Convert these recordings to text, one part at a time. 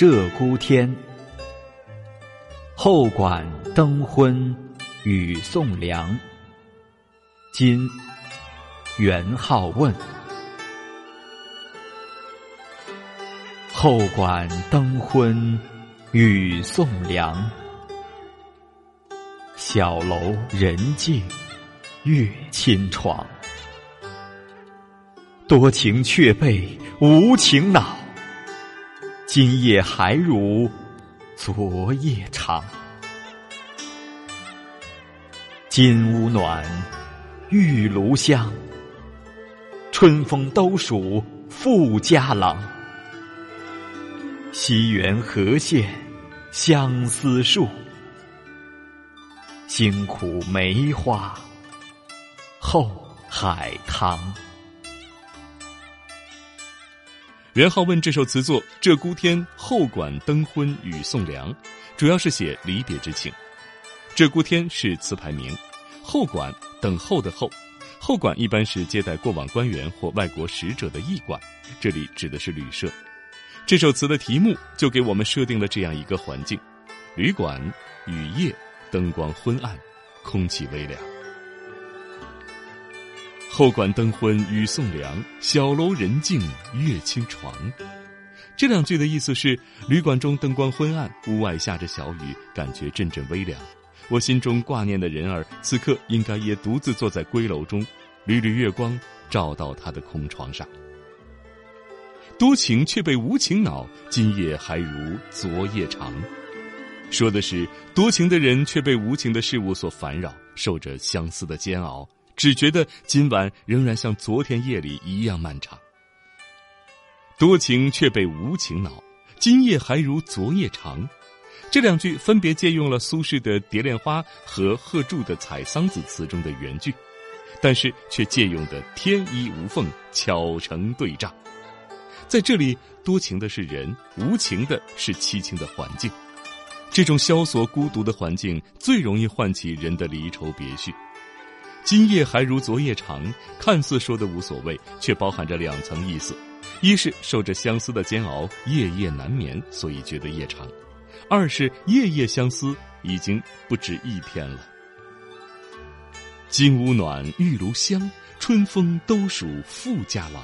鹧鸪天，后馆灯昏雨送凉。今元好问，后馆灯昏雨送凉。小楼人静月清床，多情却被无情恼。今夜还如昨夜长。金屋暖，玉炉香，春风都属富家郎。西园何羡相思树，辛苦梅花后海棠。元好问这首词作《鹧鸪天后馆灯昏雨送凉》，主要是写离别之情。鹧鸪天是词牌名，后馆等候的候，后馆一般是接待过往官员或外国使者的驿馆，这里指的是旅社。这首词的题目就给我们设定了这样一个环境：旅馆，雨夜，灯光昏暗，空气微凉。后馆灯昏雨送凉，小楼人静月清床。这两句的意思是：旅馆中灯光昏暗，屋外下着小雨，感觉阵阵微凉。我心中挂念的人儿，此刻应该也独自坐在闺楼中，缕缕月光照到他的空床上。多情却被无情恼，今夜还如昨夜长。说的是多情的人却被无情的事物所烦扰，受着相思的煎熬。只觉得今晚仍然像昨天夜里一样漫长。多情却被无情恼，今夜还如昨夜长。这两句分别借用了苏轼的《蝶恋花》和贺铸的《采桑子》词中的原句，但是却借用的天衣无缝，巧成对仗。在这里，多情的是人，无情的是凄清的环境。这种萧索孤独的环境，最容易唤起人的离愁别绪。今夜还如昨夜长，看似说的无所谓，却包含着两层意思：一是受着相思的煎熬，夜夜难眠，所以觉得夜长；二是夜夜相思，已经不止一天了。金屋暖，玉炉香，春风都属富家郎。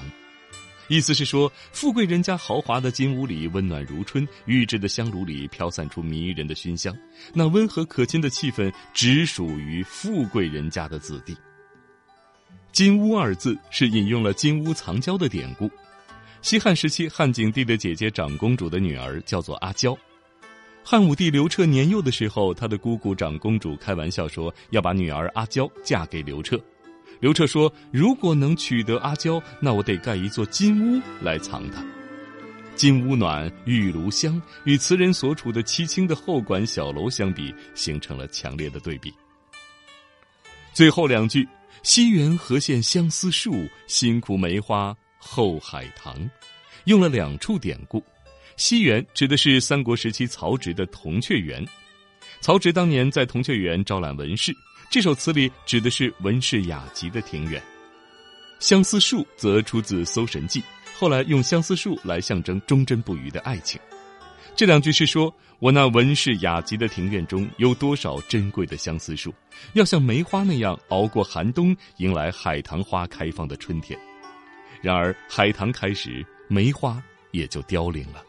意思是说，富贵人家豪华的金屋里温暖如春，玉制的香炉里飘散出迷人的熏香，那温和可亲的气氛只属于富贵人家的子弟。金屋二字是引用了金屋藏娇的典故。西汉时期，汉景帝的姐姐长公主的女儿叫做阿娇。汉武帝刘彻年幼的时候，他的姑姑长公主开玩笑说要把女儿阿娇嫁给刘彻。刘彻说：“如果能取得阿娇，那我得盖一座金屋来藏她。金屋暖，玉炉香，与词人所处的凄清的后馆小楼相比，形成了强烈的对比。最后两句：‘西园何限相思树，辛苦梅花后海棠’，用了两处典故。西园指的是三国时期曹植的铜雀园，曹植当年在铜雀园招揽文士。”这首词里指的是文士雅集的庭院，相思树则出自《搜神记》，后来用相思树来象征忠贞不渝的爱情。这两句是说我那文士雅集的庭院中有多少珍贵的相思树，要像梅花那样熬过寒冬，迎来海棠花开放的春天。然而海棠开时，梅花也就凋零了。